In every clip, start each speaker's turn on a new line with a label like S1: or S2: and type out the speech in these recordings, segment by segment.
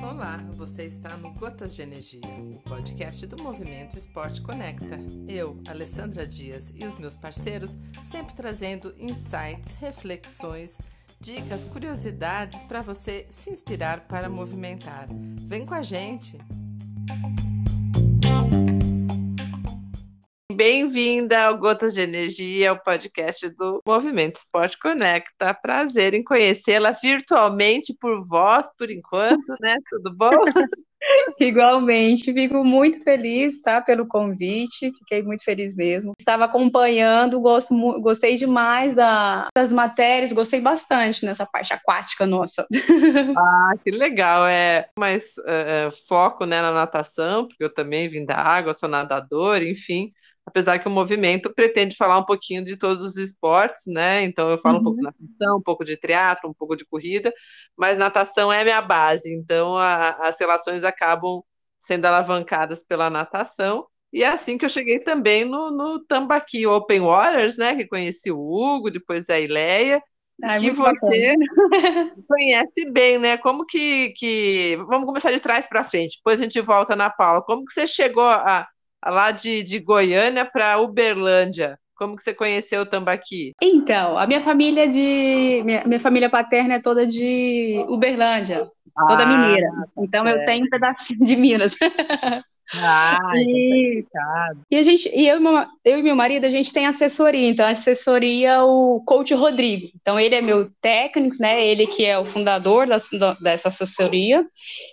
S1: Olá, você está no Gotas de Energia, o podcast do Movimento Esporte Conecta. Eu, Alessandra Dias e os meus parceiros sempre trazendo insights, reflexões, dicas, curiosidades para você se inspirar para movimentar. Vem com a gente! Bem-vinda ao Gotas de Energia, o podcast do Movimento Esporte Conecta. Prazer em conhecê-la virtualmente por voz, por enquanto, né? Tudo bom?
S2: Igualmente, fico muito feliz, tá, pelo convite, fiquei muito feliz mesmo. Estava acompanhando, gosto, gostei demais da, das matérias, gostei bastante nessa parte aquática nossa.
S1: Ah, que legal, é mais uh, foco, né, na natação, porque eu também vim da água, sou nadador, enfim, apesar que o movimento pretende falar um pouquinho de todos os esportes, né? Então eu falo uhum. um pouco de uhum. natação, um pouco de triatlo, um pouco de corrida, mas natação é minha base, então a, as relações acabam sendo alavancadas pela natação. E é assim que eu cheguei também no, no Tambaqui Open Waters, né? Que conheci o Hugo, depois a Ileia, que você conhece bem, né? Como que, que. Vamos começar de trás para frente, depois a gente volta na Paula. Como que você chegou a, lá de, de Goiânia para Uberlândia. Como que você conheceu o Tambaqui?
S2: Então, a minha família de minha, minha família paterna é toda de Uberlândia, toda ah, mineira. Tá então é. eu tenho um pedacinho de Minas.
S1: Ah,
S2: e, e a gente, e eu, eu e meu marido, a gente tem assessoria, então a assessoria o coach Rodrigo. Então ele é meu técnico, né? Ele que é o fundador das, dessa assessoria.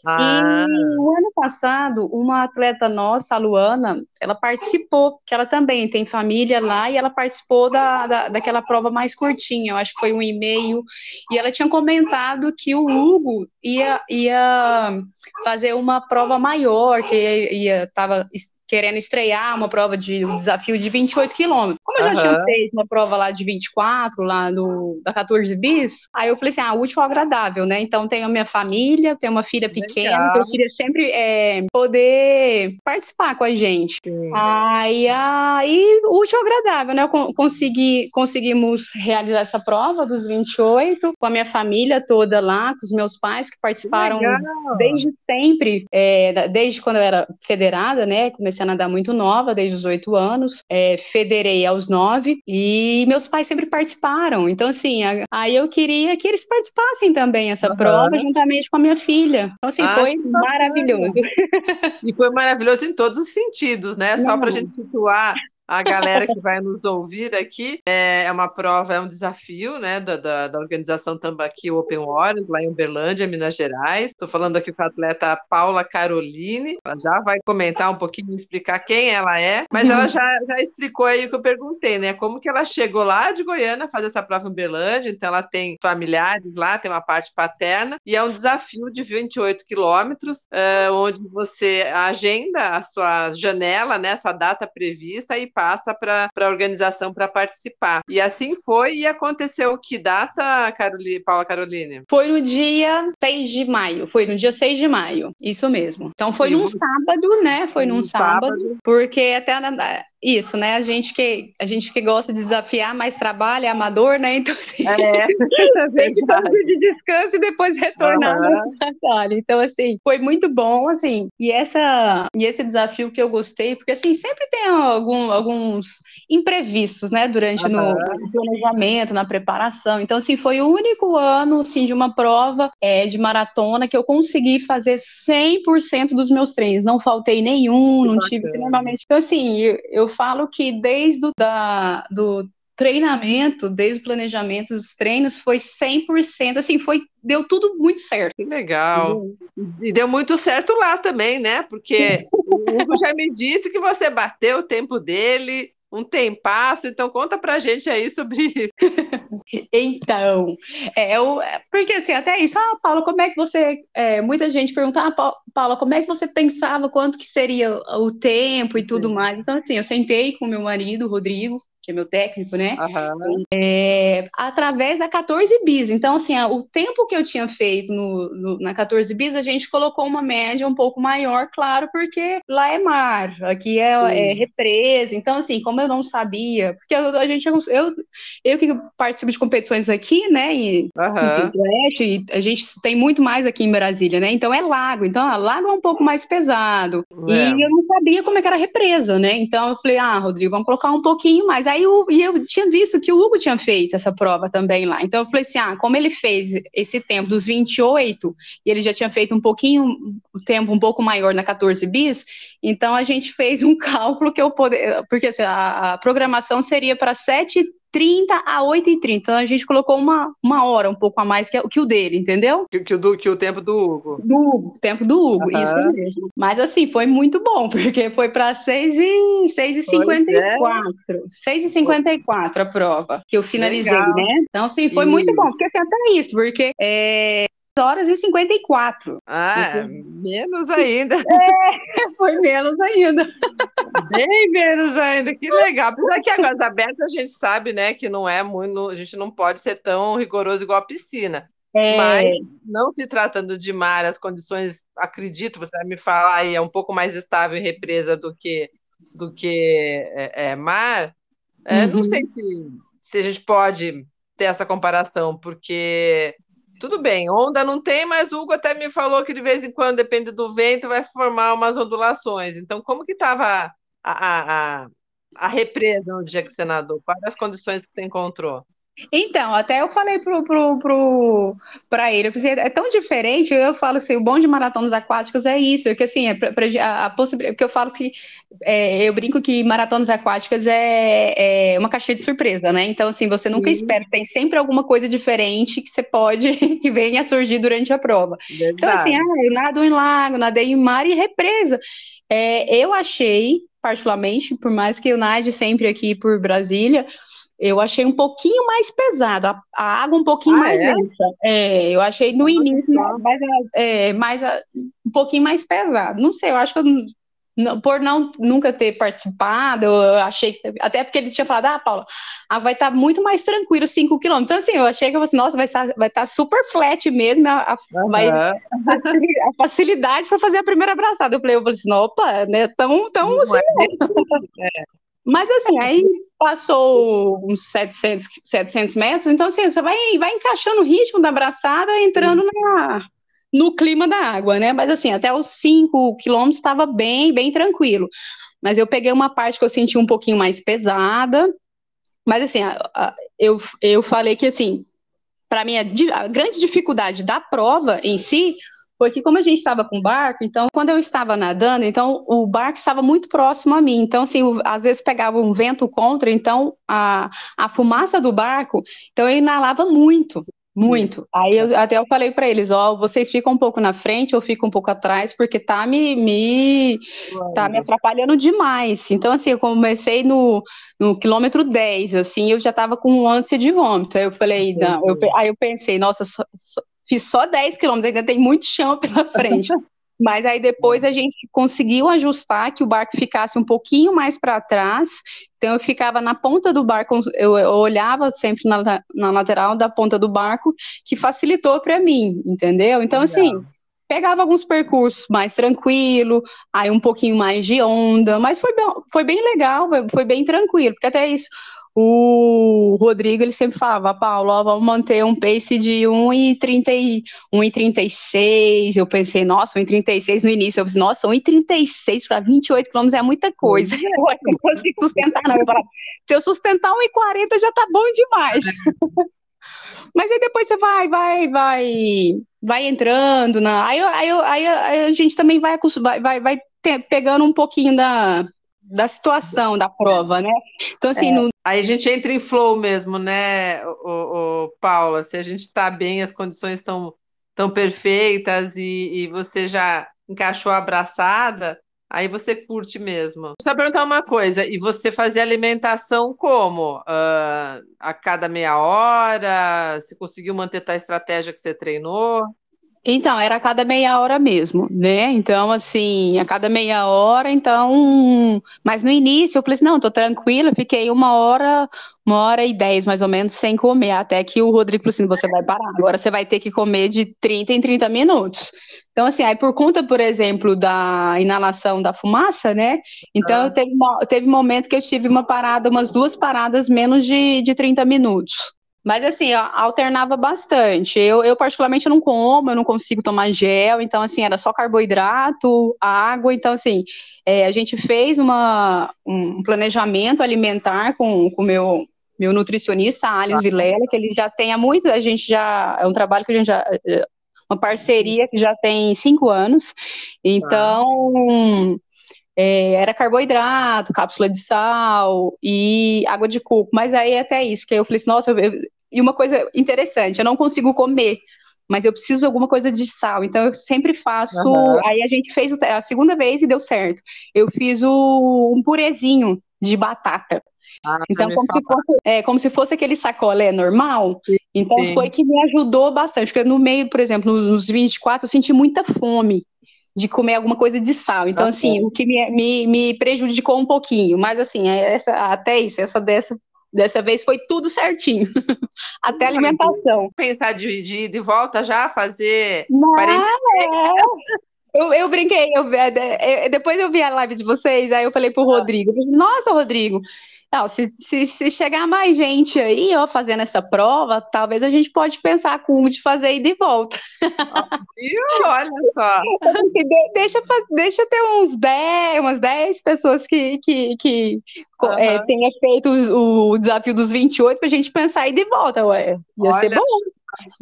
S2: Ah. E no ano passado, uma atleta nossa, a Luana, ela participou, que ela também tem família lá, e ela participou da, da, daquela prova mais curtinha, eu acho que foi um e-mail, e ela tinha comentado que o Hugo ia, ia fazer uma prova maior, que ia, tava querendo estrear uma prova de um desafio de 28 quilômetros. Como eu já uhum. tinha feito uma prova lá de 24, lá no, da 14 bis, aí eu falei assim, ah, útil agradável, né? Então tenho a minha família, tenho uma filha pequena, Legal. que eu queria sempre é, poder participar com a gente. Sim. Aí, aí útil agradável, né? Eu consegui, conseguimos realizar essa prova dos 28 com a minha família toda lá, com os meus pais que participaram desde sempre, é, desde quando eu era federada, né? Comecei comecei a nadar muito nova, desde os oito anos, é, federei aos nove, e meus pais sempre participaram. Então, assim, a, aí eu queria que eles participassem também essa uhum. prova, juntamente com a minha filha. Então, assim, ah, foi maravilhoso.
S1: E foi maravilhoso em todos os sentidos, né? Só para a gente situar a galera que vai nos ouvir aqui. É, é uma prova, é um desafio né, da, da, da organização Tambaqui Open Waters, lá em Uberlândia, Minas Gerais. Estou falando aqui com a atleta Paula Caroline. Ela já vai comentar um pouquinho, explicar quem ela é, mas ela já, já explicou aí o que eu perguntei, né? Como que ela chegou lá de Goiânia fazer essa prova em Uberlândia. Então, ela tem familiares lá, tem uma parte paterna, e é um desafio de 28 quilômetros, uh, onde você agenda a sua janela, né, sua data prevista, e passa para a organização para participar. E assim foi e aconteceu que data, Caroline, Paula Caroline?
S2: Foi no dia 6 de maio, foi no dia 6 de maio, isso mesmo. Então foi num sábado, né? Foi num, sábado, sábado, porque até isso, né? A gente que a gente que gosta de desafiar, mas trabalha, é amador, né? Então, assim, é, tem que dar de descanso e depois retornar uhum. Então, assim, foi muito bom, assim. E essa e esse desafio que eu gostei, porque assim sempre tem algum, alguns imprevistos, né? Durante uhum. no, no, planejamento, na preparação. Então, assim, foi o único ano, assim, de uma prova é, de maratona que eu consegui fazer 100% dos meus treinos. Não faltei nenhum, não tive normalmente. Então, assim, eu, eu falo que desde o da, do treinamento, desde o planejamento dos treinos, foi 100%, assim, foi, deu tudo muito certo.
S1: Que legal. E deu muito certo lá também, né? Porque o Hugo já me disse que você bateu o tempo dele, um tempasso, então conta pra gente aí sobre isso.
S2: então, é, eu, porque assim, até isso, ah, Paula, como é que você, é, muita gente pergunta, ah, Paula, como é que você pensava quanto que seria o tempo e tudo mais, então assim, eu sentei com meu marido, Rodrigo, que é meu técnico, né? Uhum. É, através da 14 bis. Então, assim, o tempo que eu tinha feito no, no, na 14 bis, a gente colocou uma média um pouco maior, claro, porque lá é mar, aqui é, é represa. Então, assim, como eu não sabia, porque eu, a gente, eu, eu que participo de competições aqui, né? E, uhum. e a gente tem muito mais aqui em Brasília, né? Então é lago. Então, a lago é um pouco mais pesado. É. E eu não sabia como é que era represa, né? Então eu falei, ah, Rodrigo, vamos colocar um pouquinho mais. Aí eu, e eu tinha visto que o Hugo tinha feito essa prova também lá. Então eu falei assim: ah, como ele fez esse tempo dos 28 e ele já tinha feito um pouquinho, o tempo um pouco maior na 14 bis, então a gente fez um cálculo que eu poder, porque assim, a, a programação seria para 7 30 a 8 e 30. Então a gente colocou uma, uma hora, um pouco a mais que, que o dele, entendeu?
S1: Que, que, o, do, que o tempo do Hugo.
S2: Do Hugo, tempo do Hugo, uhum. isso mesmo. Mas assim, foi muito bom, porque foi para 6 e, 6 e 54. É. 6 e 54 a prova, que eu finalizei, Legal. né? Então, assim, foi e... muito bom, porque até isso, porque é, horas e 54.
S1: Ah, menos ainda.
S2: É, foi menos ainda.
S1: Bem menos ainda, que legal. Apesar que águas abertas a gente sabe, né, que não é muito, a gente não pode ser tão rigoroso igual a piscina. É... Mas não se tratando de mar, as condições, acredito, você vai me falar aí, é um pouco mais estável em represa do que do que é, é mar. É, uhum. Não sei se, se a gente pode ter essa comparação, porque tudo bem, onda não tem, mas o Hugo até me falou que de vez em quando, depende do vento, vai formar umas ondulações. Então, como que estava a, a, a, a, represa no dia que você nadou? Quais as condições que você encontrou?
S2: Então, até eu falei pro, pro, pro, pra ele, eu pensei, é tão diferente, eu falo assim, o bom de maratonas aquáticas é isso, que assim, é pra, pra, a, a possibilidade, porque eu falo que, é, eu brinco que maratonas aquáticas é, é, uma caixinha de surpresa, né, então assim, você nunca Sim. espera, tem sempre alguma coisa diferente que você pode, que venha a surgir durante a prova. Verdade. Então assim, ah, eu nado em lago, nadei em mar e represa. É, eu achei, particularmente, por mais que eu nade sempre aqui por Brasília, eu achei um pouquinho mais pesado, a, a água um pouquinho ah, mais é? densa. É, eu achei no início mais, é, mais, um pouquinho mais pesado. Não sei, eu acho que eu, não, por não nunca ter participado, eu achei que, até porque ele tinha falado, ah, Paula, a vai estar tá muito mais tranquilo 5 km. Então, assim, eu achei que eu assim, nossa, vai estar, vai estar super flat mesmo, a, a, uhum. vai, a facilidade para fazer a primeira abraçada. Eu falei, eu falei assim, opa, né, tão, tão assim, é. Mas assim, aí passou uns 700, 700 metros, então assim, você vai, vai encaixando o ritmo da abraçada, entrando na, no clima da água, né? Mas assim, até os 5 quilômetros estava bem, bem tranquilo. Mas eu peguei uma parte que eu senti um pouquinho mais pesada, mas assim, eu, eu falei que assim, para mim a, a grande dificuldade da prova em si porque como a gente estava com barco, então quando eu estava nadando, então o barco estava muito próximo a mim, então assim, o, às vezes pegava um vento contra, então a, a fumaça do barco, então eu inalava muito, muito. Aí eu, até eu falei para eles, ó, vocês ficam um pouco na frente, eu fico um pouco atrás, porque tá me, me tá me atrapalhando demais. Então assim, eu comecei no, no quilômetro 10, assim, eu já tava com ânsia de vômito. Aí eu falei, não, eu, aí eu pensei, nossa, só, só, Fiz só 10 quilômetros, ainda tem muito chão pela frente. Mas aí depois a gente conseguiu ajustar que o barco ficasse um pouquinho mais para trás. Então eu ficava na ponta do barco, eu, eu olhava sempre na, na, lateral da ponta do barco, que facilitou para mim, entendeu? Então, assim, pegava alguns percursos mais tranquilo, aí um pouquinho mais de onda, mas foi bem, foi bem legal, foi bem tranquilo, porque até isso o Rodrigo ele sempre falava, Paulo, ó, vamos manter um pace de 1,36. Eu pensei, nossa, 1,36 no início. Eu pensei, nossa, 1,36 para 28 quilômetros é muita coisa. Eu não consigo sustentar, não. Eu falava, se eu sustentar 1,40 já tá bom demais. Mas aí depois você vai, vai, vai, vai entrando na. Aí, aí, aí, aí a gente também vai, vai, vai pegando um pouquinho da, da situação da prova, né?
S1: Então, assim. É. No... Aí a gente entra em flow mesmo, né, o, o, Paula? Se a gente está bem, as condições estão tão perfeitas e, e você já encaixou a abraçada, aí você curte mesmo. Só perguntar uma coisa, e você fazia alimentação como? Uh, a cada meia hora? Você conseguiu manter a estratégia que você treinou?
S2: Então, era a cada meia hora mesmo, né? Então, assim, a cada meia hora, então. Mas no início eu falei assim: não, tô tranquila, fiquei uma hora, uma hora e dez mais ou menos sem comer, até que o Rodrigo falou assim: você vai parar, agora você vai ter que comer de 30 em 30 minutos. Então, assim, aí por conta, por exemplo, da inalação da fumaça, né? Então, ah. teve, teve momento que eu tive uma parada, umas duas paradas menos de, de 30 minutos. Mas assim, alternava bastante. Eu, eu particularmente não como, eu não consigo tomar gel, então assim, era só carboidrato, água, então assim, é, a gente fez uma, um planejamento alimentar com o meu, meu nutricionista, Alice Vilela, que ele já tem há muito, a gente já, é um trabalho que a gente já, é, uma parceria que já tem cinco anos, então... É, era carboidrato, cápsula de sal e água de coco. Mas aí até isso, porque eu falei assim, nossa, eu, e uma coisa interessante, eu não consigo comer, mas eu preciso de alguma coisa de sal. Então eu sempre faço. Uhum. Aí a gente fez a segunda vez e deu certo. Eu fiz o, um purezinho de batata. Ah, então, como se, fosse, é, como se fosse aquele sacolé normal. Sim, então, sim. foi que me ajudou bastante. Porque no meio, por exemplo, nos 24, eu senti muita fome de comer alguma coisa de sal. Então, tá assim, bom. o que me, me, me, prejudicou um pouquinho. Mas, assim, é essa, até isso, essa dessa Dessa vez foi tudo certinho. Até alimentação.
S1: Pensar de, de, de volta já, fazer.
S2: Não, é. eu, eu brinquei, eu, é, é, depois eu vi a live de vocês, aí eu falei pro ah. Rodrigo, nossa, Rodrigo, não, se, se, se, chegar mais gente aí, ó, fazendo essa prova, talvez a gente pode pensar com de fazer ida e volta.
S1: Viu? Olha só.
S2: De, deixa, deixa ter uns 10, umas 10 pessoas que, que, que uhum. é, tenha feito o, o, desafio dos 28 para a gente pensar ida e volta, ué. Ia Olha. ser bom.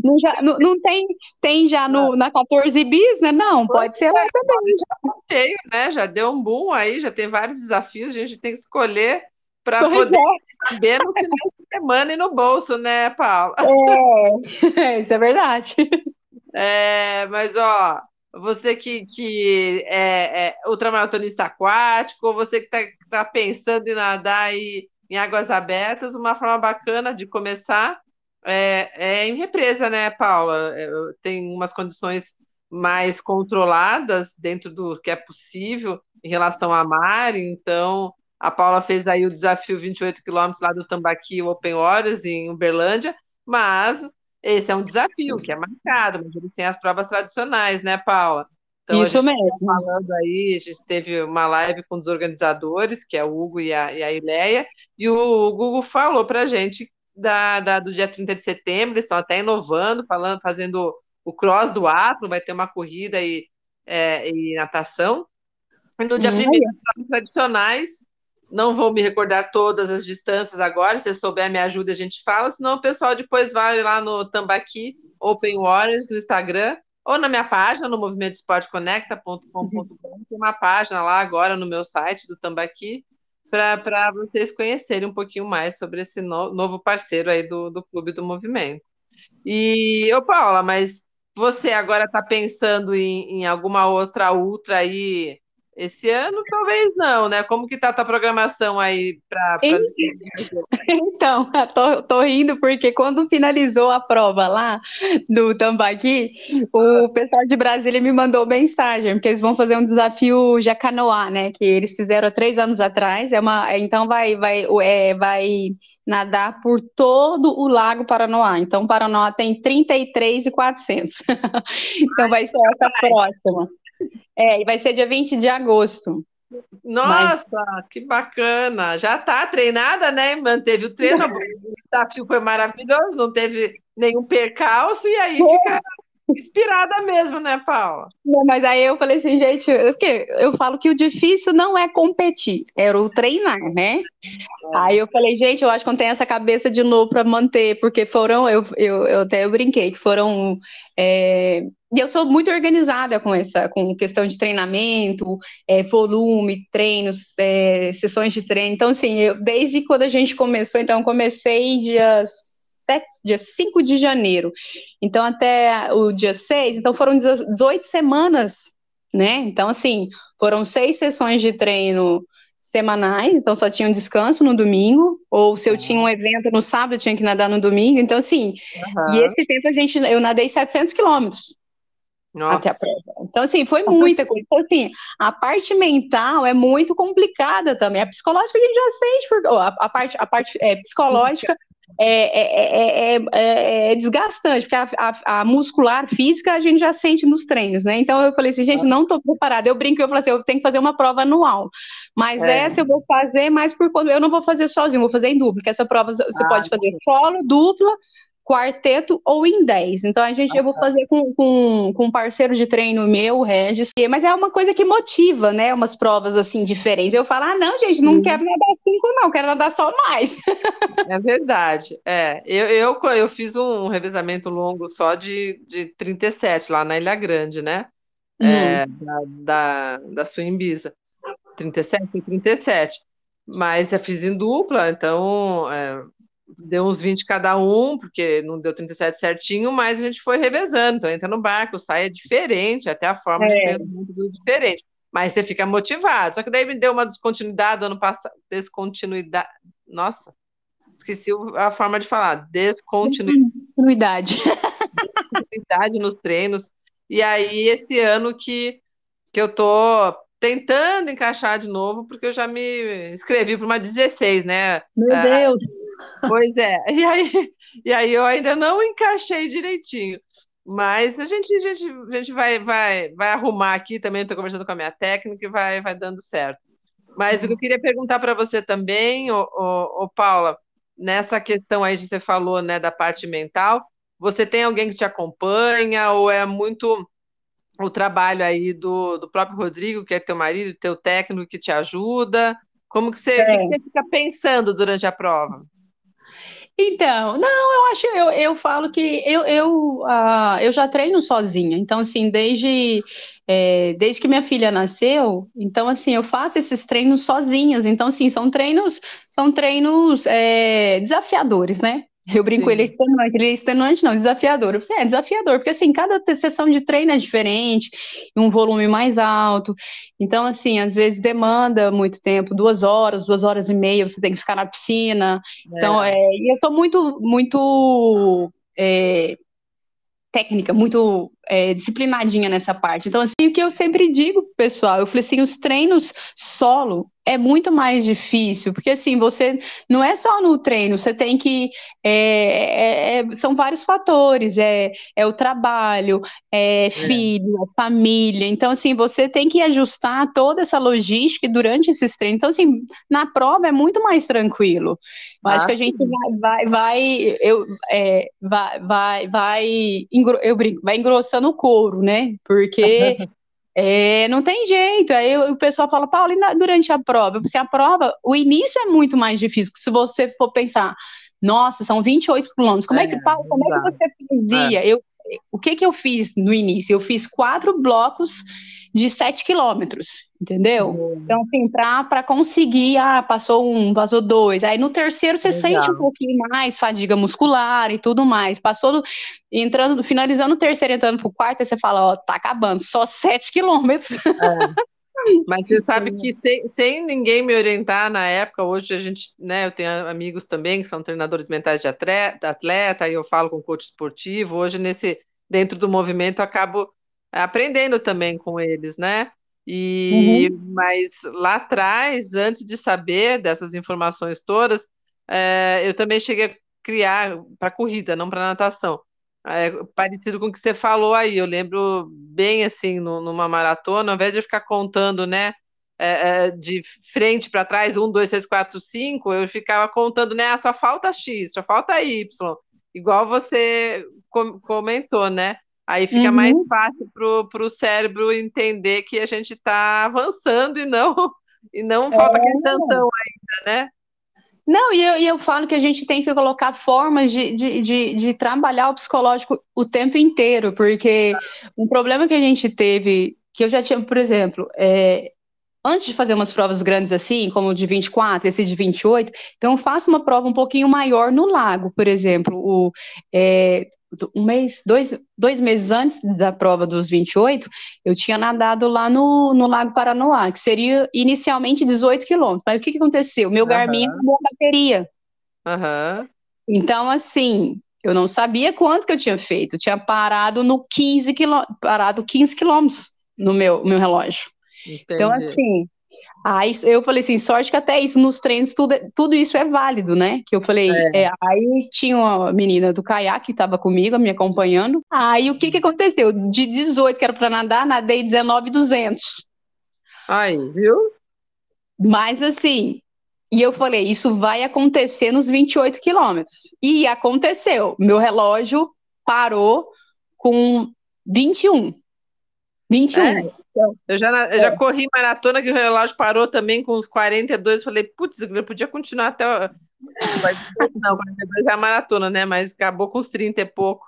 S2: Não, já, não, não, tem, tem já no, na 14 bis, né? Não, pode ser lá também.
S1: Já cheio, né? Já deu um boom aí, já tem vários desafios, a gente tem que escolher para poder é. saber no final de semana e no bolso, né, Paula?
S2: É, isso é verdade.
S1: É, mas, ó, você que, que é, é ultramaratonista aquático, ou você que está tá pensando em nadar aí em águas abertas, uma forma bacana de começar é, é em represa, né, Paula? É, tem umas condições mais controladas dentro do que é possível em relação a mar, então a Paula fez aí o desafio 28 quilômetros lá do Tambaqui Open Waters em Uberlândia, mas esse é um desafio que é marcado, mas eles têm as provas tradicionais, né, Paula?
S2: Então, Isso tá mesmo.
S1: Tá falando aí, a gente teve uma live com os organizadores, que é o Hugo e a, e a Ileia, e o Google falou para a gente da, da, do dia 30 de setembro, eles estão até inovando, falando, fazendo o cross do Atlas, vai ter uma corrida e, é, e natação. E no dia 1 hum, tradicionais, não vou me recordar todas as distâncias agora, se souber me ajuda, a gente fala, senão o pessoal depois vai lá no Tambaqui Open Waters no Instagram, ou na minha página, no movimentosportconecta.com.br, tem uma página lá agora no meu site do Tambaqui, para vocês conhecerem um pouquinho mais sobre esse no, novo parceiro aí do, do Clube do Movimento. E, ô Paula, mas você agora está pensando em, em alguma outra ultra aí esse ano, talvez não, né? Como que tá a tua programação aí para.
S2: Então, tô, tô rindo porque quando finalizou a prova lá do Tambaqui, o pessoal de Brasília me mandou mensagem, porque eles vão fazer um desafio Jacanoá, né? Que eles fizeram há três anos atrás. É uma, então vai, vai, é, vai nadar por todo o Lago Paranoá. Então, Paranoá tem 33,400. então vai ser essa próxima. É, e vai ser dia 20 de agosto.
S1: Nossa, Mas... que bacana! Já está treinada, né? Manteve o treino, o desafio foi maravilhoso, não teve nenhum percalço, e aí fica inspirada mesmo, né, Paula?
S2: Não, mas aí eu falei assim, gente, porque eu falo que o difícil não é competir, era o treinar, né? É. Aí eu falei, gente, eu acho que não tem essa cabeça de novo para manter, porque foram, eu, eu, eu até eu brinquei, que foram. É, e eu sou muito organizada com essa, com questão de treinamento, é, volume, treinos, é, sessões de treino. Então, assim, eu, desde quando a gente começou, então, comecei dias 7, dia 5 de janeiro. Então, até o dia 6, então foram 18 semanas, né? Então, assim, foram seis sessões de treino semanais, então só tinha um descanso no domingo, ou se eu tinha um evento no sábado, eu tinha que nadar no domingo, então assim, uhum. e esse tempo a gente, eu nadei 700 quilômetros, Nossa. até a prova. Então, assim, foi muita coisa. Então, assim, a parte mental é muito complicada também. A psicológica a gente já sente, a, a parte, a parte é, psicológica é, é, é, é, desgastante, porque a, a, a, muscular física a gente já sente nos treinos, né? Então eu falei assim, gente, não estou preparada. Eu brinco, eu falei assim, eu tenho que fazer uma prova anual. Mas essa eu vou fazer mais por quando eu não vou fazer sozinho, vou fazer em dupla, porque essa prova você ah, pode fazer solo, dupla, quarteto ou em 10. Então a gente, ah, eu vou fazer com, com, com um parceiro de treino meu, Regis, mas é uma coisa que motiva, né? Umas provas assim diferentes. Eu falo, ah, não, gente, não quero nadar cinco, não, quero nadar só mais.
S1: É verdade. É, eu, eu, eu fiz um revezamento longo só de, de 37 lá na Ilha Grande, né? Uhum. É, da, da, da Suimbisa. 37 e 37. Mas eu fiz em dupla, então é, deu uns 20 cada um, porque não deu 37 certinho, mas a gente foi revezando. Então entra no barco, sai é diferente, até a forma é. de ter é diferente. Mas você fica motivado. Só que daí me deu uma descontinuidade ano passado. Descontinuidade. Nossa, esqueci a forma de falar. Descontinuidade. Descontinuidade nos treinos. E aí, esse ano que, que eu tô tentando encaixar de novo, porque eu já me inscrevi para uma 16, né?
S2: Meu ah, Deus!
S1: Pois é, e aí, e aí eu ainda não encaixei direitinho. Mas a gente, a gente, a gente vai, vai, vai arrumar aqui também, estou conversando com a minha técnica e vai, vai dando certo. Mas o que eu queria perguntar para você também, ô, ô, ô, Paula, nessa questão aí que você falou, né, da parte mental, você tem alguém que te acompanha ou é muito o trabalho aí do, do próprio Rodrigo, que é teu marido, teu técnico que te ajuda? Como que você, é. que, que você fica pensando durante a prova?
S2: Então, não, eu acho, eu, eu falo que eu, eu, uh, eu já treino sozinha, então, assim, desde, é, desde que minha filha nasceu, então, assim, eu faço esses treinos sozinhas, então, assim, são treinos, são treinos é, desafiadores, né? Eu brinco, Sim. ele é extenuante, ele é extenuante, não, desafiador. Eu é desafiador, porque assim, cada sessão de treino é diferente, um volume mais alto. Então, assim, às vezes demanda muito tempo, duas horas, duas horas e meia, você tem que ficar na piscina. Então, é. Então, é, e eu tô muito, muito é, técnica, muito é, disciplinadinha nessa parte. Então, assim, o que eu sempre digo pessoal, eu falei assim, os treinos solo é muito mais difícil, porque assim, você não é só no treino, você tem que. É, é, é são vários fatores, é, é o trabalho, é, é filho, é família. Então, assim, você tem que ajustar toda essa logística durante esses treinos. Então, assim, na prova é muito mais tranquilo. Eu ah, acho que a gente vai, vai, vai eu, é, vai, vai, vai, eu brinco, vai engrossando o couro, né? Porque É, não tem jeito. Aí o pessoal fala, Paulo, e durante a prova? Se a prova, o início é muito mais difícil. Se você for pensar, nossa, são 28 quilômetros, como é, é que, Paulo, como é que você fazia? É. Eu, o que que eu fiz no início? Eu fiz quatro blocos de 7 quilômetros, entendeu? Uhum. Então, assim, para conseguir, ah, passou um, passou dois. Aí no terceiro você Legal. sente um pouquinho mais fadiga muscular e tudo mais. Passou, entrando, finalizando o terceiro, entrando pro quarto, aí você fala, ó, tá acabando, só 7 quilômetros. É.
S1: Mas você sabe que sem, sem, ninguém me orientar na época, hoje a gente, né, eu tenho amigos também que são treinadores mentais de atleta, atleta e eu falo com coach esportivo. Hoje, nesse, dentro do movimento, eu acabo aprendendo também com eles, né? E uhum. mas lá atrás, antes de saber dessas informações todas, é, eu também cheguei a criar para corrida, não para natação. É, parecido com o que você falou aí, eu lembro bem assim, no, numa maratona, ao invés de eu ficar contando, né, é, é de frente para trás, um, dois, três, quatro, cinco, eu ficava contando, né, ah, só falta X, só falta Y, igual você com comentou, né? Aí fica uhum. mais fácil para o cérebro entender que a gente está avançando e não e não falta é. aquele tantão ainda, né?
S2: Não, e eu, e eu falo que a gente tem que colocar formas de, de, de, de trabalhar o psicológico o tempo inteiro, porque um problema que a gente teve, que eu já tinha, por exemplo, é, antes de fazer umas provas grandes assim, como o de 24, esse de 28, então eu faço uma prova um pouquinho maior no lago, por exemplo. O, é, um mês, dois, dois meses antes da prova dos 28, eu tinha nadado lá no, no Lago Paranoá, que seria inicialmente 18 quilômetros. Mas o que, que aconteceu? Meu uhum. Garmin acabou a bateria.
S1: Uhum.
S2: Então, assim, Eu não sabia quanto que eu tinha feito. Eu tinha parado no 15 quilômetros, parado 15 quilômetros no meu, meu relógio. Então,
S1: Entendi.
S2: Então, assim, aí eu falei assim, sorte que até isso nos treinos, tudo, tudo isso é válido, né? Que eu falei,
S1: É.
S2: é, aí tinha uma menina do caiaque que estava comigo, me acompanhando. Aí o que que aconteceu? De 18 que era para nadar, nadei 19,200.
S1: Aí, viu?
S2: Mas assim, e eu falei, isso vai acontecer nos 28 quilômetros. E aconteceu. Meu relógio parou com 21. 21.
S1: É. Eu já, eu já corri maratona que o relógio parou também com uns 42. Falei, putz, eu podia continuar até. o- 42 Não, 42 é a maratona, né? Mas acabou com uns 30 e pouco.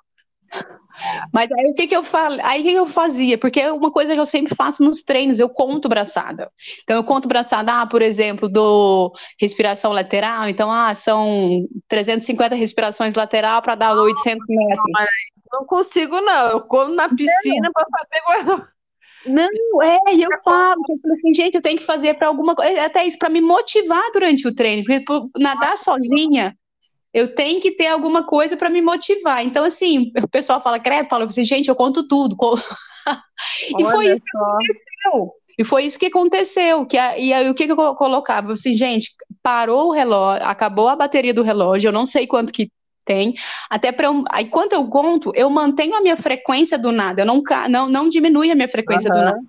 S2: Mas aí o que que eu falei? Aí o que que eu fazia? Porque é uma coisa que eu sempre faço nos treinos, eu conto braçada. Então eu conto braçada, ah, por exemplo, do respiração lateral, então ah, são 350 respirações lateral para dar 800 metros.
S1: Não consigo, não. Eu corro na piscina para saber é.
S2: Não, é, e eu falo, eu falo assim, gente, eu tenho que fazer para alguma coisa, até isso para me motivar durante o treino, porque por nadar sozinha, eu tenho que ter alguma coisa para me motivar. Então, assim, o pessoal fala, credo, fala assim, gente, eu conto tudo. E foi
S1: Olha
S2: isso que
S1: só.
S2: aconteceu. E foi isso que aconteceu. Que a- e aí o que, que eu co- colocava? Assim, gente, parou o relógio, acabou a bateria do relógio, eu não sei quanto que tem. Até para eu. Aí quando eu conto, eu mantenho a minha frequência do nada, eu não, não, não diminui a minha frequência do
S1: Aham.
S2: nada.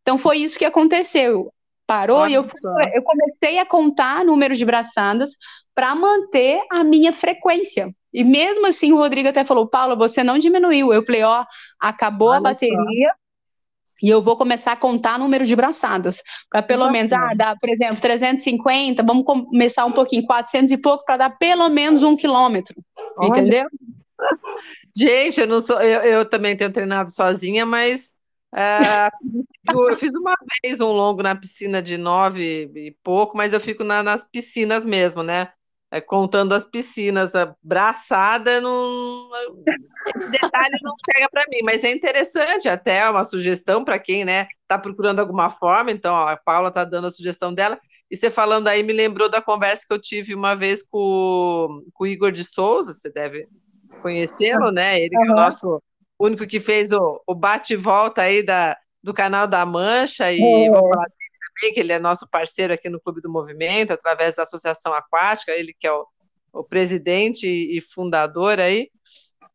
S2: Então foi isso que aconteceu. Parou e eu,
S1: Olha
S2: fui- eu comecei a contar números de braçadas para manter a minha frequência. E mesmo assim, o Rodrigo até falou, Paula, você não diminuiu. Eu falei, ó, acabou a
S1: Olha só.
S2: E eu vou começar a contar número de braçadas. Para pelo
S1: Que
S2: menos, ah, dá, por exemplo, 350, vamos começar um pouquinho, 400 e pouco, para dar pelo menos um quilômetro.
S1: Olha.
S2: Entendeu?
S1: Gente, eu não sou. Eu, eu também tenho treinado sozinha, mas ah, eu fiz uma vez um longo na piscina de nove e pouco, mas eu fico na- nas piscinas mesmo, né? É, contando as piscinas, a braçada não. Esse detalhe não pega para mim, mas é interessante até é uma sugestão para quem, né, está procurando alguma forma. Então, ó, a Paula está dando a sugestão dela. E você falando aí me lembrou da conversa que eu tive uma vez com, o- com o Igor de Souza, você deve conhecê-lo, né? Ele que é o nosso único que fez o, o bate e volta aí da, do canal da Mancha, e
S2: É.
S1: falar também, que ele é nosso parceiro aqui no Clube do Movimento, através da Associação Aquática, ele que é o, o presidente e, fundador aí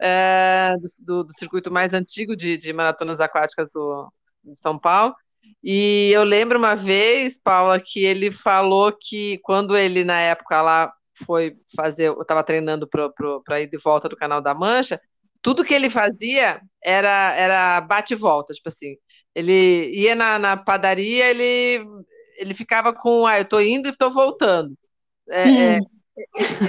S1: é, do, do- circuito mais antigo de, de maratonas aquáticas do, de São Paulo. E eu lembro uma vez, Paula, que ele falou que quando ele, na época lá, foi fazer, eu estava treinando para ir de volta do Canal da Mancha, tudo que ele fazia era, era bate e volta, tipo assim. Ele ia na, na padaria, ele, ele ficava com, ah, eu tô indo e tô voltando. É, é,
S2: Hum.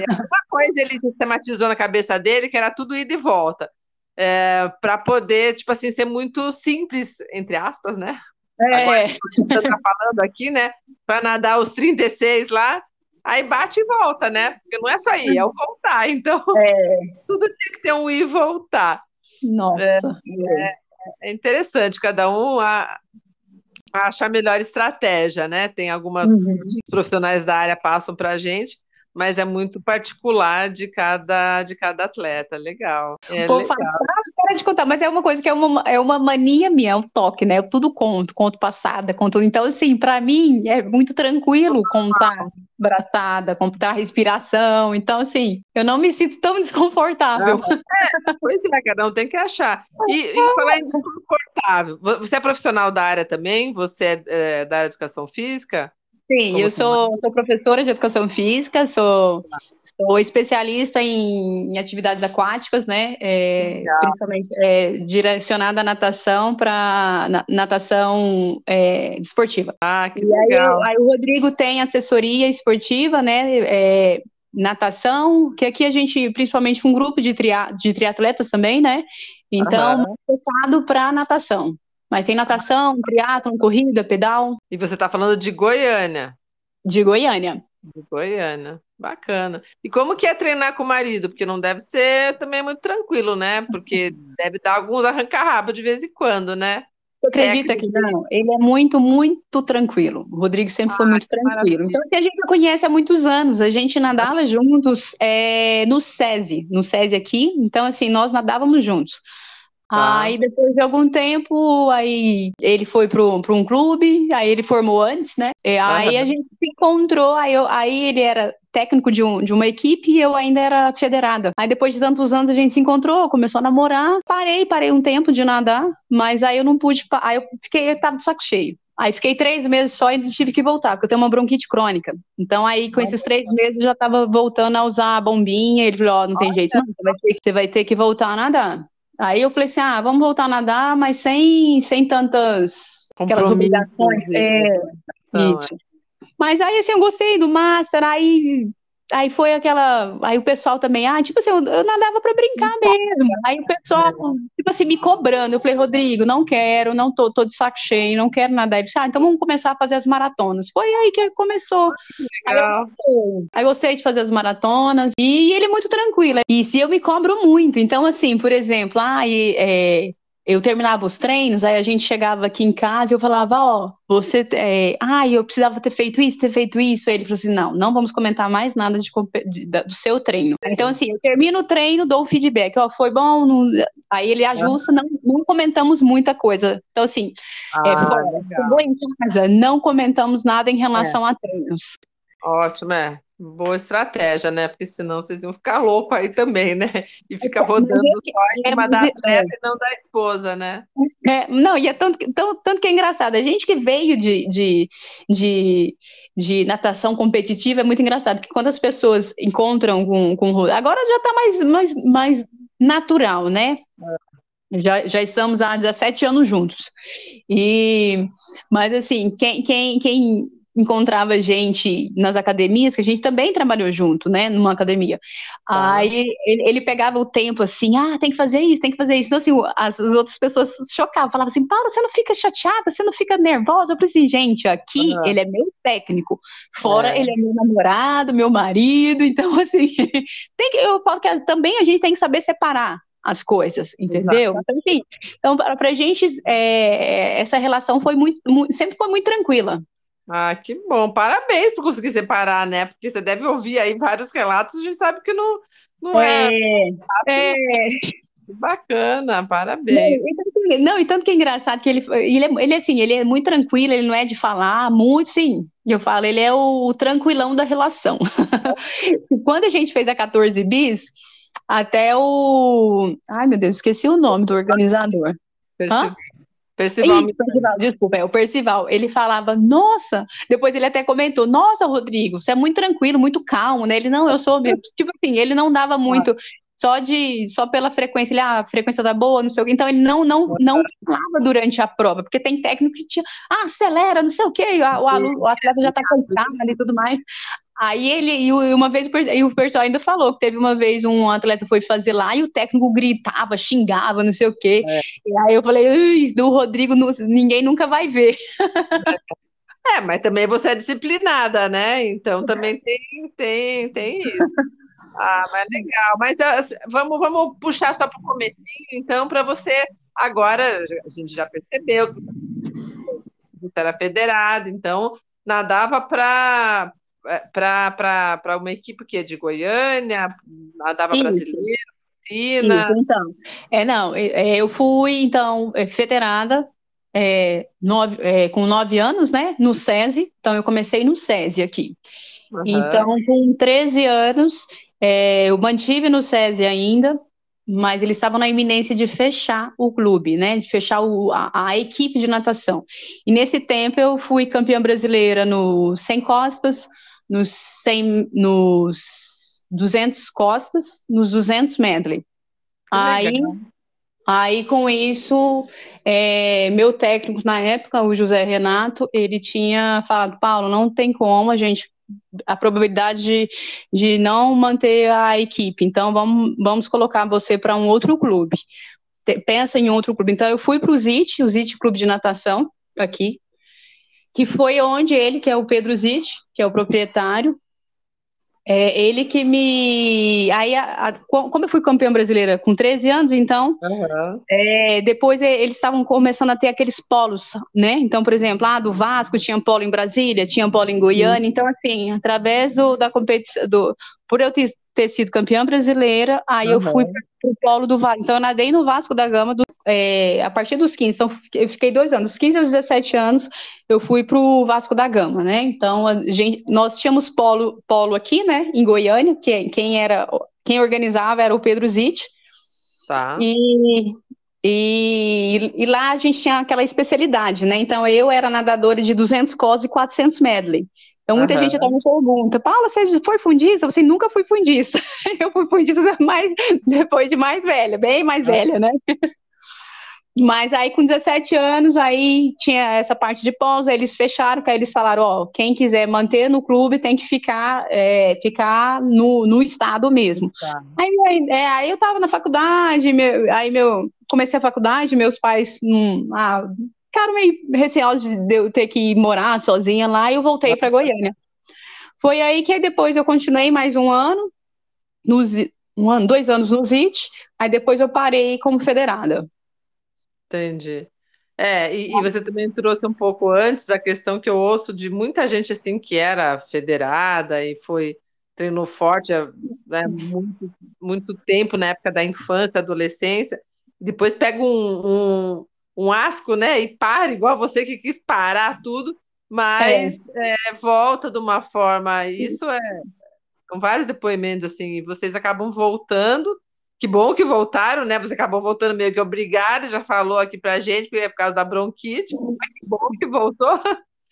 S1: uma coisa ele sistematizou na cabeça dele, que era tudo ida e volta. É, para poder, tipo assim, ser muito simples, entre aspas, né? Agora,
S2: É,
S1: você tá falando aqui, né? Para nadar os 36 lá, aí bate e volta, né? Porque não é só ir, é o voltar. Então, tudo tem que ter um ir e voltar.
S2: nossa.
S1: É interessante, cada um a, a achar melhor estratégia, né? Tem algumas
S2: Uhum.
S1: profissionais da área passam para a gente, mas é muito particular de cada, de cada atleta. Legal. É
S2: povo
S1: legal.
S2: fala, ah, para de contar, mas é uma coisa que é uma, é uma mania minha, é um toque, né? Eu tudo conto, conto passada, conto. Então, assim, para mim é muito tranquilo contar braçada, contar respiração. Então, assim, eu não me sinto tão desconfortável.
S1: É, pois é, cada um tem que achar. E, e falar em desconfortável, vo- você é profissional da área também? Você é, é, da área de educação física?
S2: Sim,
S1: Como
S2: eu
S1: que
S2: sou, sou professora de educação física, sou, sou especialista em, em atividades aquáticas, né? É, principalmente é, direcionada à natação para natação é, desportiva.
S1: Ah, que
S2: E aí,
S1: legal.
S2: aí o Rodrigo tem assessoria esportiva, né? é, natação, que aqui a gente, principalmente um grupo de, tria, de triatletas também, né? Então, mais focado para natação. Mas tem natação, triatlon, corrida, pedal,
S1: E você está falando de Goiânia.
S2: de Goiânia.
S1: De Goiânia. Bacana. E como que é treinar com o marido? Porque não deve ser também muito tranquilo, né? Porque deve dar alguns arranca-rabo de vez em quando, né?
S2: Você acredita que não? Ele é muito, muito tranquilo. O Rodrigo sempre ah, foi muito tranquilo. Então, a gente conhece há muitos anos. A gente nadava juntos é, no SESI, no SESI aqui. Então, assim, nós nadávamos juntos. Tá. Aí depois de algum tempo, aí ele foi para um clube, aí ele formou antes, né? E aí a gente se encontrou, aí, eu, aí ele era técnico de, um, de uma equipe e eu ainda era federada. Aí depois de tantos anos a gente se encontrou, começou a namorar, parei, parei um tempo de nadar, mas aí eu não pude, aí eu fiquei, eu tava de saco cheio. Aí fiquei três meses só e tive que voltar, porque eu tenho uma bronquite crônica. Então aí com esses três meses eu já tava voltando a usar a bombinha, ele falou, ó, oh, não tem jeito não, você vai, ter, você vai ter que voltar a nadar. Aí eu falei assim, ah, vamos voltar a nadar, mas sem, sem tantas aquelas obrigações. É, é. Mas aí assim, eu gostei do Master, aí Aí foi aquela. Aí o pessoal também, ah, tipo assim, eu, eu nadava para brincar mesmo. Aí o pessoal, tipo assim, me cobrando. Eu falei, Rodrigo, não quero, não tô, tô de saco cheio, não quero nadar. Disse, ah, então vamos começar a fazer as maratonas. Foi aí que começou. Aí eu, gostei. aí eu gostei de fazer as maratonas. E ele é muito tranquilo. E se eu me cobro muito. Então, assim, por exemplo, ah, e, é, eu terminava os treinos, aí a gente chegava aqui em casa e eu falava, ó, oh, você, é, ah, eu precisava ter feito isso, ter feito isso. Aí ele falou assim, não, não vamos comentar mais nada de, de, do seu treino. Então, assim, eu termino o treino, dou o feedback, ó, oh, foi bom, não... aí ele ajusta, não, não comentamos muita coisa. Então, assim, é, ah, é, fora, em casa, não comentamos nada em relação é. a treinos.
S1: Ótimo, é. Boa estratégia, né? Porque senão vocês iam ficar louco aí também, né? E ficar rodando só em cima da atleta e não da esposa, né?
S2: É, não, e é tanto, tanto, tanto que é engraçado. A gente que veio de, de, de, de natação competitiva é muito engraçado, que quando as pessoas encontram com, com agora já está mais, mais, mais natural, né? É. Já, já estamos há 17 anos juntos. E, mas assim, quem, quem, quem encontrava gente nas academias, que a gente também trabalhou junto, né, numa academia. Ah. Aí ele, ele, pegava o tempo assim, ah, tem que fazer isso, tem que fazer isso. Então, assim, as, as outras pessoas chocavam, falavam assim, Paula, você não fica chateada, você não fica nervosa? Eu falei assim, gente, aqui uhum. ele é meu técnico, fora é. ele é meu namorado, meu marido, então, assim, tem que, eu falo que também a gente tem que saber separar as coisas, entendeu? Exato. Então, então para a gente é, essa relação foi muito, muito, sempre foi muito tranquila,
S1: ah, que bom. Parabéns por conseguir separar, né? Porque você deve ouvir aí vários relatos, a gente sabe que não, não é, é, é. Bacana, parabéns.
S2: Não, não, e tanto que é engraçado que ele, ele, é, ele, assim, ele é muito tranquilo, ele não é de falar muito, sim. Eu falo, ele é o, o tranquilão da relação. Quando a gente fez a 14 bis, até o. Ai, meu Deus, esqueci o nome do organizador.
S1: Hã? Percival,
S2: Ih, Percival, desculpa, é o Percival. Ele falava, nossa, depois ele até comentou, nossa, Rodrigo, você é muito tranquilo, muito calmo, né? Ele, não, eu sou mesmo. Tipo assim, ele não dava muito. Só de só pela frequência, ele, ah, a frequência tá boa, não sei o quê. Então ele não não não falava durante a prova, porque tem técnico que tinha, ah, acelera, não sei o quê, o, aluno, o atleta já tá cansado e tudo mais. Aí ele, e uma vez, e o pessoal ainda falou que teve uma vez um atleta foi fazer lá e o técnico gritava, xingava, não sei o quê. É. E aí eu falei, do Rodrigo ninguém nunca vai ver.
S1: É, mas também você é disciplinada, né? Então também tem, tem, tem isso. Ah, mas legal. Mas assim, vamos, vamos puxar só para o comecinho, então, para você agora, a gente já percebeu que você era federado, então nadava para para uma equipe que é de Goiânia, nadava Isso. brasileiro, piscina. Isso,
S2: então. É, não, é, é, eu fui, então, é, federada é, nove, é, com nove anos, né, no SESI, então eu comecei no SESI aqui. Uhum. Então, com 13 anos, é, eu mantive no SESI ainda, mas eles estavam na iminência de fechar o clube, né, de fechar o, a, a, equipe de natação. E nesse tempo eu fui campeã brasileira no 100 costas, nos, 100, nos 200 costas, nos 200 medley. Aí, aí, com isso, é, meu técnico na época, o José Renato, ele tinha falado, Paulo, não tem como a gente a probabilidade de, de não manter a equipe. Então, vamos, vamos colocar você para um outro clube. Pensa em outro clube. Então, eu fui para o ZIT, o ZIT Clube de Natação, aqui, que foi onde ele, que é o Pedro Zitt, que é o proprietário, É ele que me. Aí, a, a, como eu fui campeã brasileira com 13 anos, então, uhum. é, depois eles estavam começando a ter aqueles polos, né? Então, por exemplo, lá do Vasco tinha polo em Brasília, tinha polo em Goiânia. Uhum. Então, assim, através do, da competição, do, por eu ter, ter sido campeã brasileira, aí uhum. eu fui para o polo do Vasco. Então, eu nadei no Vasco da Gama do, é, a partir dos 15. Então, eu fiquei dois anos, dos 15 aos 17 anos, eu fui para o Vasco da Gama, né? Então, a gente, nós tínhamos polo, polo aqui, né, em Goiânia, que quem era quem organizava era o Pedro Zitti. Tá. E, e, e, lá a gente tinha aquela especialidade, né? Então, eu era nadadora de 200 cos e 400 medley. Então, muita uhum. gente até me pergunta, Paula, você foi fundista? Você nunca foi fundista. Eu fui fundista mais, depois de mais velha, bem mais velha, né? Mas aí, com 17 anos, aí tinha essa parte de pós, aí eles fecharam, aí eles falaram, ó, quem quiser manter no clube tem que ficar, é, ficar no, no estado mesmo. Tá. Aí, é, aí eu tava na faculdade, meu, aí meu, comecei a faculdade, meus pais, hum, ah, ficaram meio receosos de eu ter que morar sozinha lá, e eu voltei para Goiânia. Foi aí que aí depois eu continuei mais um ano, nos, um ano, dois anos no ZIT, aí depois eu parei como federada.
S1: Entendi. É, e, e, você também trouxe um pouco antes a questão que eu ouço de muita gente assim que era federada e foi treinou forte né, muito, muito tempo na época da infância, adolescência, depois pega um, um, um asco, né, e para, igual você que quis parar tudo, mas é. É, volta de uma forma. Isso é. São vários depoimentos assim, vocês acabam voltando que bom que voltaram, né? Você acabou voltando meio que obrigada, já falou aqui pra gente, porque é por causa da bronquite. Mas que bom que voltou.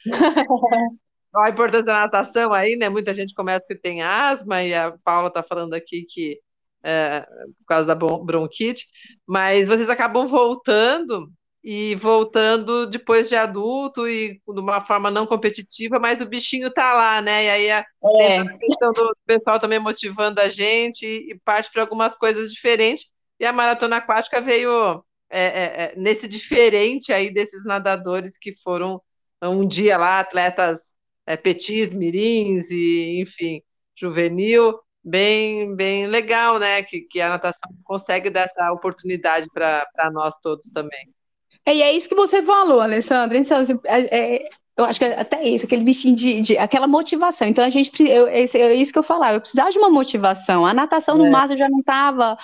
S1: a importância da natação aí, né? Muita gente começa porque tem asma, e a Paula tá falando aqui que é, por causa da bronquite, mas vocês acabam voltando e voltando depois de adulto e de uma forma não competitiva, mas o bichinho tá lá, né? E aí a, é. a questão do pessoal também motivando a gente e parte para algumas coisas diferentes. E a maratona aquática veio é, é, é, nesse diferente aí desses nadadores que foram um dia lá, atletas é, petis, mirins e enfim, juvenil, bem, bem legal, né? Que, que a natação consegue dar essa oportunidade para nós todos também.
S2: É, e é isso que você falou, Alessandra. Então, assim, é, é, eu acho que é até isso, aquele bichinho de, de aquela motivação. Então a gente eu, é, isso que eu falava, eu precisava de uma motivação. A natação no é. mar eu já não estava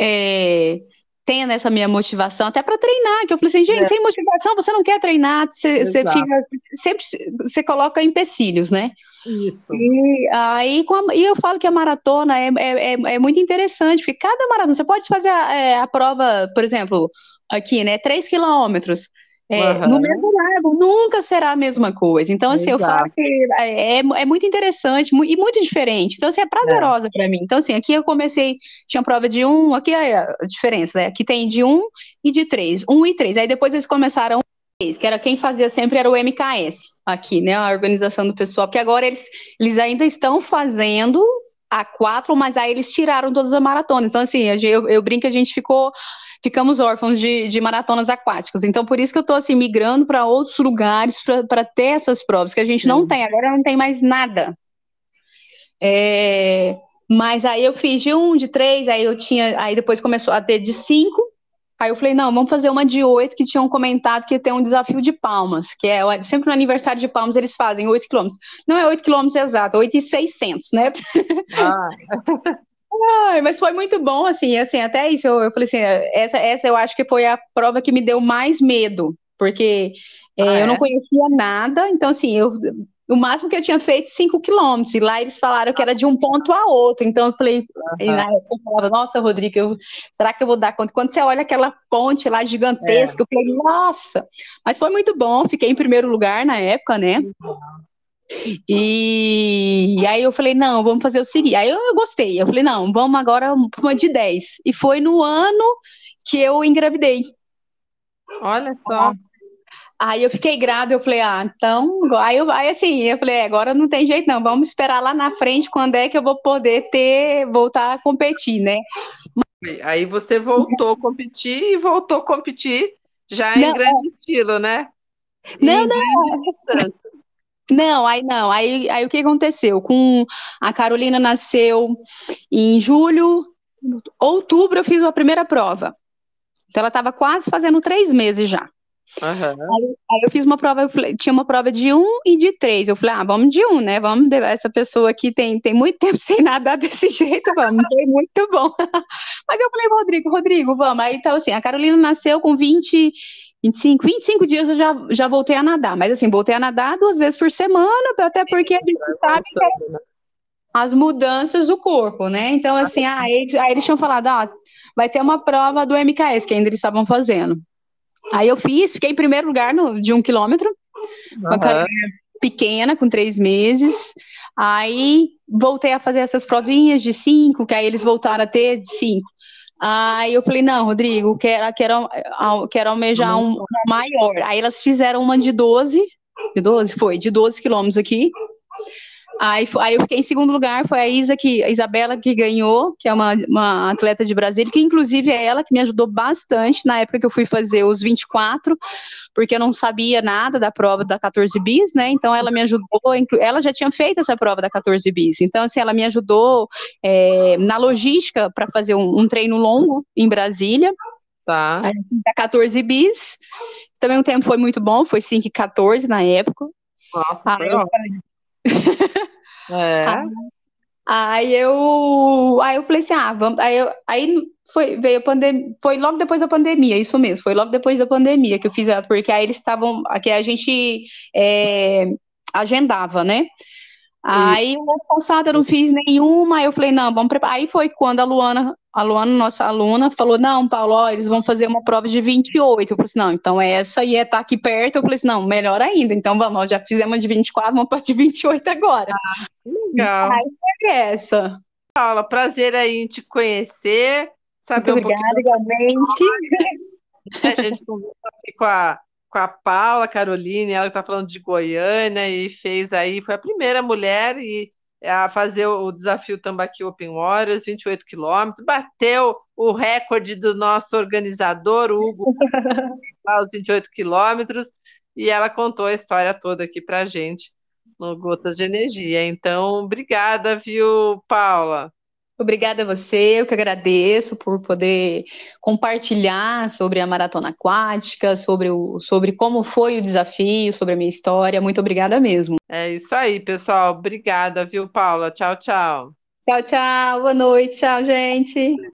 S2: é, tendo essa minha motivação, até para treinar, que eu falei assim, gente, é. sem motivação você não quer treinar, você, você fica sempre você coloca empecilhos, né?
S1: Isso.
S2: E aí a, e eu falo que a maratona é, é, é, muito interessante, porque cada maratona, você pode fazer a, a prova, por exemplo, aqui, né? 3 quilômetros. É, uhum. No mesmo lago, nunca será a mesma coisa. Então, assim, Exato. eu falo que é, é, é muito interessante e muito diferente. Então, assim, é prazerosa é. para mim. Então, assim, aqui eu comecei, tinha prova de um, aqui é a diferença, né? Aqui tem de um e de três, um e três. Aí depois eles começaram que era quem fazia sempre era o MKS aqui, né? A organização do pessoal, porque agora eles, eles ainda estão fazendo a quatro, mas aí eles tiraram todas as maratonas. Então, assim, eu, eu brinco que a gente ficou ficamos órfãos de, de maratonas aquáticas. Então, por isso que eu estou assim, migrando para outros lugares para ter essas provas, que a gente não tem, agora não tem mais nada. É, mas aí eu fiz de um, de três, aí eu tinha, aí depois começou a ter de cinco. Aí eu falei, não, vamos fazer uma de oito, que tinham comentado que ter um desafio de palmas, que é sempre no aniversário de palmas eles fazem oito quilômetros. Não é oito quilômetros exato, oito e seiscentos, né? Ah. Ai, mas foi muito bom, assim, assim, até isso, eu, eu falei assim, essa, essa eu acho que foi a prova que me deu mais medo, porque é, ah, é? eu não conhecia nada, então, assim, eu, o máximo que eu tinha feito 5 quilômetros, e lá eles falaram que era de um ponto a outro, então eu falei, uhum. na época eu falava, nossa, Rodrigo, eu, será que eu vou dar conta? Quando você olha aquela ponte lá gigantesca, é. eu falei, nossa, mas foi muito bom, fiquei em primeiro lugar na época, né? Uhum. E, e, aí eu falei, não, vamos fazer o seguinte. Aí eu, eu gostei. Eu falei, não, vamos agora uma de 10. E foi no ano que eu engravidei.
S1: Olha só.
S2: Aí eu fiquei grávida, eu falei, ah, então. Aí, eu, aí assim, eu falei, agora não tem jeito, não. Vamos esperar lá na frente quando é que eu vou poder ter, voltar a competir, né?
S1: Aí você voltou a competir e voltou a competir já em não, grande é... estilo, né?
S2: Não, em não. Não, aí não. Aí, aí o que aconteceu? Com a Carolina nasceu em julho, outubro eu fiz a primeira prova. Então ela estava quase fazendo três meses já.
S1: Uhum.
S2: Aí, aí, eu fiz uma prova, eu falei, tinha uma prova de um e de três. Eu falei, ah, vamos de um, né? Vamos, essa pessoa aqui tem, tem muito tempo sem nadar desse jeito, vamos, foi muito bom. Mas eu falei, Rodrigo, Rodrigo, vamos. Aí então assim, a Carolina nasceu com 20, 25, 25 dias eu já, já voltei a nadar, mas assim, voltei a nadar duas vezes por semana, até porque a gente sabe que é né? as mudanças do corpo, né? Então, assim, ah, eles, aí eles tinham falado, ó, vai ter uma prova do MKS, que ainda eles estavam fazendo. Aí eu fiz, fiquei em primeiro lugar no, de um quilômetro, uhum. com a pequena, com três meses. Aí voltei a fazer essas provinhas de cinco, que aí eles voltaram a ter de cinco. Aí eu falei, não, Rodrigo, quero, quero, quero almejar um, maior. Aí elas fizeram uma de 12, de 12? Foi, de 12 quilômetros aqui. Aí, aí eu fiquei em segundo lugar, foi a Isa que, a Isabela que ganhou, que é uma, uma atleta de Brasília, que inclusive é ela que me ajudou bastante na época que eu fui fazer os 24, porque eu não sabia nada da prova da 14 bis, né? Então ela me ajudou, ela já tinha feito essa prova da 14 bis, então assim, ela me ajudou é, na logística para fazer um, um, treino longo em Brasília.
S1: Tá.
S2: Da 14 bis. Também o tempo foi muito bom, foi 5 e 14 na época.
S1: Nossa, foi ótimo. É.
S2: Aí eu, aí eu falei assim, ah, vamos, aí, eu, aí foi, veio a pandemia, foi logo depois da pandemia, isso mesmo, foi logo depois da pandemia que eu fiz, porque aí eles estavam, que a gente é, agendava, né? Aí o ano passado eu não fiz nenhuma, aí eu falei, não, vamos preparar. Aí foi quando a Luana, a Luana, nossa aluna, falou, não, Paulo, ó, eles vão fazer uma prova de 28. Eu falei assim, não, então essa ia estar tá aqui perto. Eu falei assim, não, melhor ainda. Então vamos, ó, já fizemos de 24, vamos para de 28 agora. Ah,
S1: legal.
S2: Aí foi essa.
S1: Paula, prazer aí em te conhecer,
S2: saber Muito um obrigada, igualmente.
S1: A gente conversou aqui com a com a Paula Caroline, ela está falando de Goiânia e fez aí, foi a primeira mulher e, a fazer o desafio Tambaqui Open Warriors, 28 quilômetros, bateu o recorde do nosso organizador, Hugo, aos 28 quilômetros, e ela contou a história toda aqui para gente no Gotas de Energia. Então, obrigada, viu, Paula?
S2: Obrigada a você, eu que agradeço por poder compartilhar sobre a maratona aquática, sobre, o, sobre como foi o desafio, sobre a minha história. Muito obrigada mesmo.
S1: É isso aí, pessoal. Obrigada, viu, Paula? Tchau, tchau.
S2: Tchau, tchau. Boa noite. Tchau, gente.